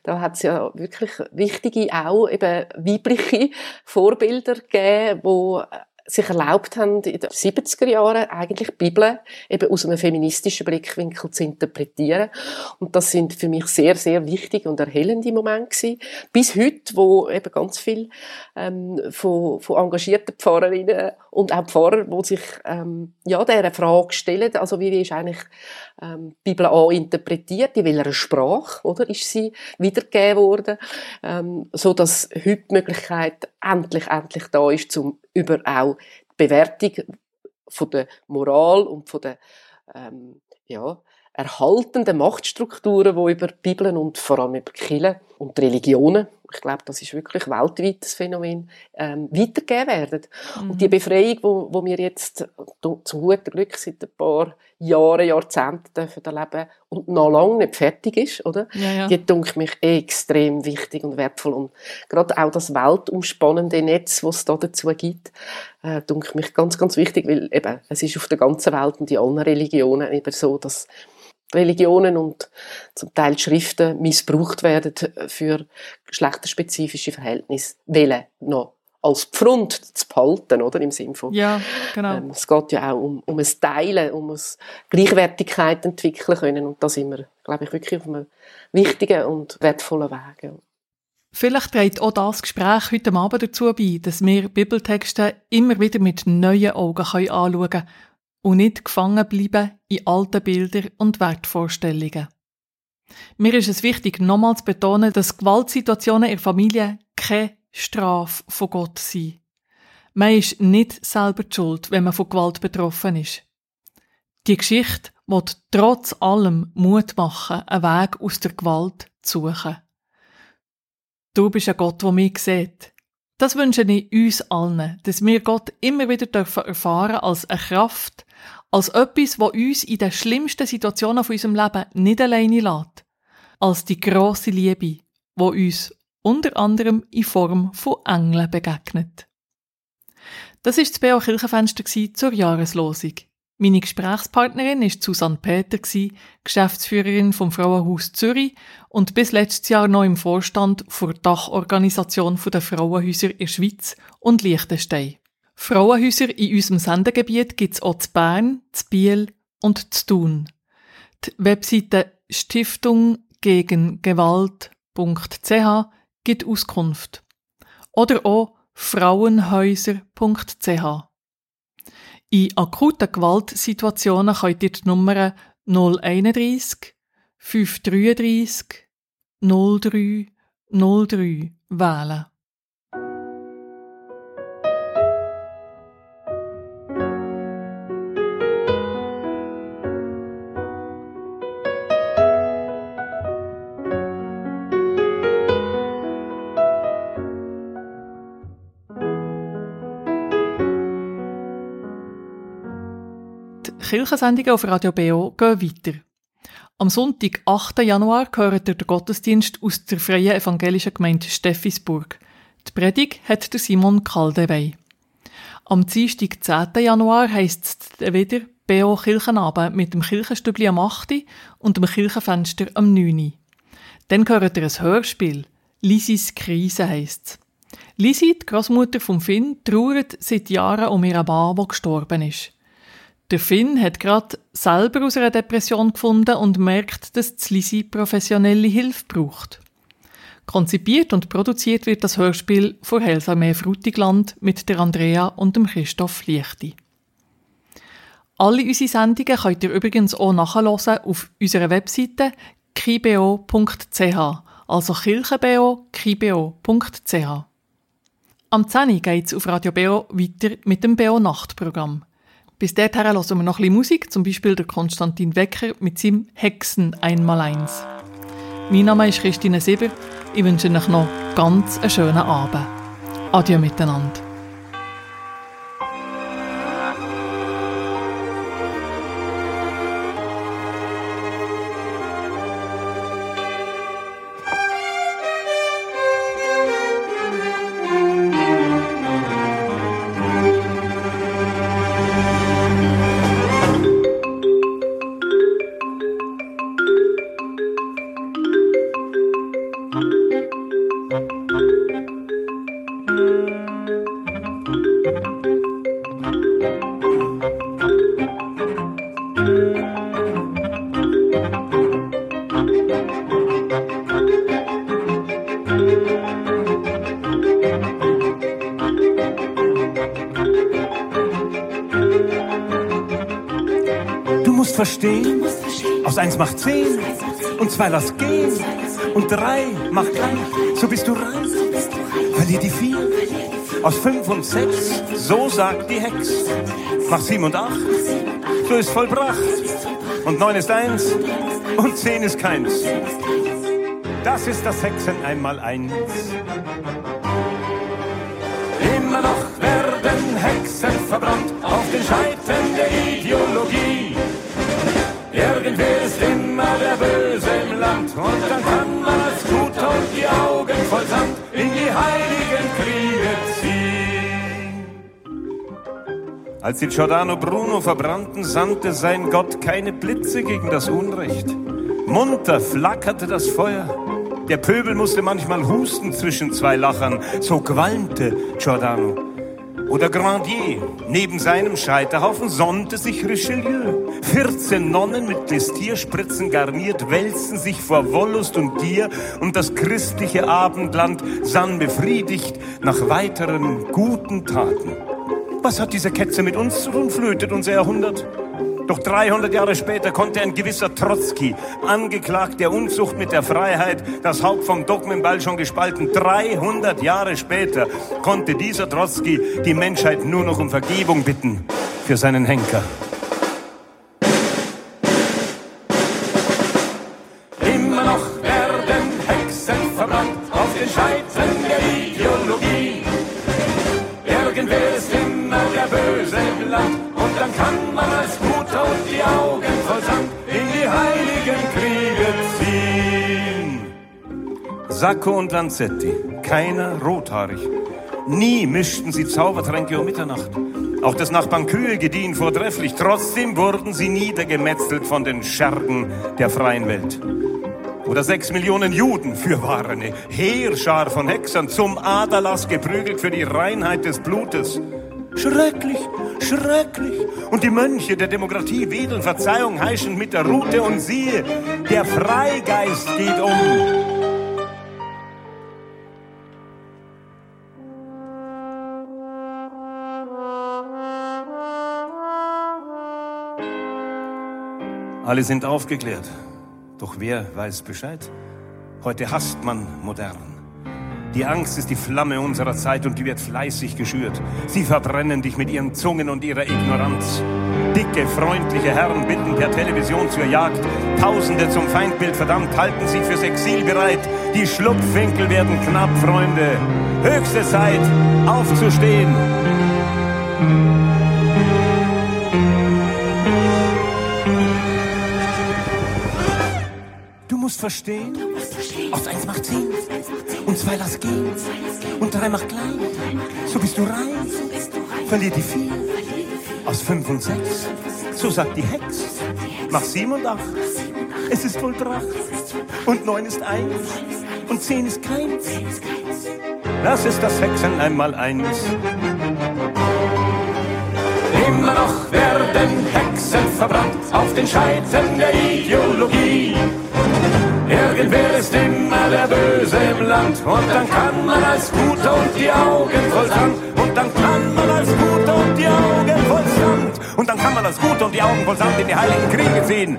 da hat es ja wirklich wichtige, auch eben weibliche Vorbilder gegeben, die sich erlaubt haben, in den 70er Jahren eigentlich die Bibel eben aus einem feministischen Blickwinkel zu interpretieren. Und das sind für mich sehr, sehr wichtige und erhellende Momente gewesen. Bis heute, wo eben ganz viel ähm, von, von engagierten Pfarrerinnen und auch Pfarrer, die sich ähm, ja dieser Frage stellen, also wie ist eigentlich ähm, die Bibel A interpretiert, in welcher Sprache oder ist sie wiedergegeben worden, ähm, so dass heute die Möglichkeit endlich endlich da ist, zum über auch die Bewertung von der Moral und von der ähm, ja, erhaltenden Machtstrukturen, die über die Bibeln und vor allem über die Kirchen und die Religionen, ich glaube, das ist wirklich weltweites Phänomen, ähm, weitergegeben werden. Und die Befreiung, wo, wo wir jetzt du- zum guten Glück seit ein paar Jahren, Jahrzehnten dürfen erleben und noch lange nicht fertig ist, oder? Ja, ja. Die denke mich extrem wichtig und wertvoll. Und gerade auch das weltumspannende Netz, was es da dazu gibt, äh, denke mich ganz, ganz wichtig, weil eben, es ist auf der ganzen Welt und in allen Religionen eben so, dass Religionen und zum Teil Schriften missbraucht werden für geschlechterspezifische Verhältnisse, wählen noch als Pfrund zu behalten, oder? Im Sinne von, Ja, genau. ähm, es geht ja auch um, um ein Teilen, um ein Gleichwertigkeit entwickeln können. Und da sind wir, glaube ich, wirklich auf einem wichtigen und wertvollen Weg. Vielleicht trägt auch das Gespräch heute Abend dazu bei, dass wir Bibeltexte immer wieder mit neuen Augen anschauen können und nicht gefangen bleiben in alten Bildern und Wertvorstellungen. Mir ist es wichtig, nochmals zu betonen, dass Gewaltsituationen in der Familie keine Strafe von Gott sind. Man ist nicht selber schuld, wenn man von Gewalt betroffen ist. Die Geschichte wird trotz allem Mut machen, einen Weg aus der Gewalt zu suchen. Du bist ein Gott, der mich sieht. Das wünsche ich uns allen, dass wir Gott immer wieder dürfen erfahren als eine Kraft, als etwas, wo uns in den schlimmsten Situationen von unserem Leben nicht alleine lässt, als die grosse Liebe, wo uns unter anderem in Form von Engeln begegnet. Das ist das BO Kirchenfenster zur Jahreslosung. Meine Gesprächspartnerin ist Susanne Peter, Geschäftsführerin vom Frauenhaus Zürich und bis letztes Jahr noch im Vorstand der Dachorganisation der Frauenhäuser in Schweiz und Liechtenstein. Frauenhäuser in unserem Sendegebiet gibt's auch zu Bern, zu Biel und zu Thun. Die Webseite Stiftung gegen Gewalt.ch gibt Auskunft. Oder auch frauenhäuser.ch. In akuten Gewaltsituationen könnt ihr die Nummer 031 533 03 03 wählen. Kirchensendungen auf Radio BO gehen weiter. Am Sonntag, 8. Januar, gehört den Gottesdienst aus der Freien Evangelischen Gemeinde Steffisburg. Die Predigt hat der Simon Kaldewey. Am Dienstag, 10. Januar, heisst es wieder BO Kirchenabend mit dem Kirchenstübli am 8. und dem Kirchenfenster am 9. Dann hört ihr ein Hörspiel. Lisis Krise heisst's. Lisi, die Großmutter von Finn, trauert seit Jahren um ihren Mann, der gestorben ist. Der Finn hat gerade selber aus einer Depression gefunden und merkt, dass Lisi professionelle Hilfe braucht. Konzipiert und produziert wird das Hörspiel von Heilsarmee Frutigland mit der Andrea und dem Christoph Liechti. Alle unsere Sendungen könnt ihr übrigens auch nachhören auf unserer Webseite kibo.ch, also kirchenbo.kibo.ch. Am 10 geht es auf Radio Beo weiter mit dem Beo Nachtprogramm. Bis dahin hören wir noch ein bisschen Musik, zum Beispiel der Konstantin Wecker mit seinem Hexen einmal-eins. Mein Name ist Christine Sieber. Ich wünsche euch noch ganz einen schönen Abend. Adieu miteinander. Macht zehn und zwei lass gehen und drei macht gleich, so bist du rein. Verlier die vier aus fünf und sechs, so sagt die Hex. Mach sieben und acht, so ist vollbracht. Und neun ist eins und zehn ist keins. Das ist das Hexen einmal eins. Immer noch werden Hexen verbrannt auf den Scheiten der Ideologie. Irgendwer ist immer der Böse im Land und dann kann man als Guter und die Augen voll Sand in die heiligen Kriege ziehen. Als die Giordano Bruno verbrannten, sandte sein Gott keine Blitze gegen das Unrecht. Munter flackerte das Feuer. Der Pöbel musste manchmal husten zwischen zwei Lachern, so qualmte Giordano. Oder Grandier, neben seinem Scheiterhaufen sonnte sich Richelieu. 14 Nonnen mit Glistierspritzen garniert wälzen sich vor Wollust und Gier und das christliche Abendland sann befriedigt nach weiteren guten Taten. Was hat diese Ketze mit uns zu tun, flötet unser Jahrhundert? Doch 300 Jahre später konnte ein gewisser Trotzki, angeklagt der Unzucht mit der Freiheit, das Haupt vom Dogmenball schon gespalten, 300 Jahre später konnte dieser Trotzki die Menschheit nur noch um Vergebung bitten für seinen Henker. Sacco und Lanzetti, keiner rothaarig. Nie mischten sie Zaubertränke um Mitternacht. Auch des Nachbarn Kühe gediehen vortrefflich. Trotzdem wurden sie niedergemetzelt von den Schergen der freien Welt. Oder sechs Millionen Juden für eine Heerschar von Hexern zum Aderlass geprügelt für die Reinheit des Blutes. Schrecklich, schrecklich. Und die Mönche der Demokratie wedeln Verzeihung heischend mit der Rute und siehe, der Freigeist geht um. Alle sind aufgeklärt. Doch wer weiß Bescheid? Heute hasst man modern. Die Angst ist die Flamme unserer Zeit und die wird fleißig geschürt. Sie verbrennen dich mit ihren Zungen und ihrer Ignoranz. Dicke, freundliche Herren bitten per Television zur Jagd. Tausende zum Feindbild verdammt halten sich fürs Exil bereit. Die Schlupfwinkel werden knapp, Freunde. Höchste Zeit, aufzustehen. Du musst verstehen, aus eins macht zehn und zwei lass gehen und drei macht klein. So bist du rein, verlier die vier aus fünf und sechs. So sagt die Hex. Mach sieben und acht. Es ist wohl Tracht. Und neun ist eins. Und zehn ist keins. Das ist das Hexen einmal eins. Immer noch werden Hexen verbrannt auf den Scheiten der Ideologie. Irgendwer ist immer der Böse im Land. Und dann kann man als Guter und die Augen voll Sand. Und dann kann man als Guter und die Augen voll Sand. Und dann kann man als Guter und die Augen voll Sand in die heiligen Kriege ziehen.